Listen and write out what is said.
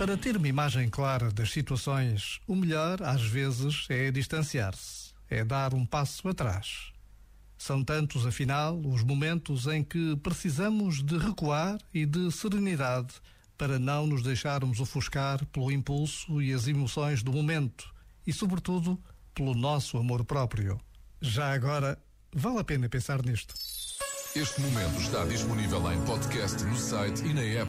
Para ter uma imagem clara das situações, o melhor, às vezes, é distanciar-se, é dar um passo atrás. São tantos, afinal, os momentos em que precisamos de recuar e de serenidade para não nos deixarmos ofuscar pelo impulso e as emoções do momento e, sobretudo, pelo nosso amor próprio. Já agora, vale a pena pensar nisto. Este momento está disponível em podcast no site e na app.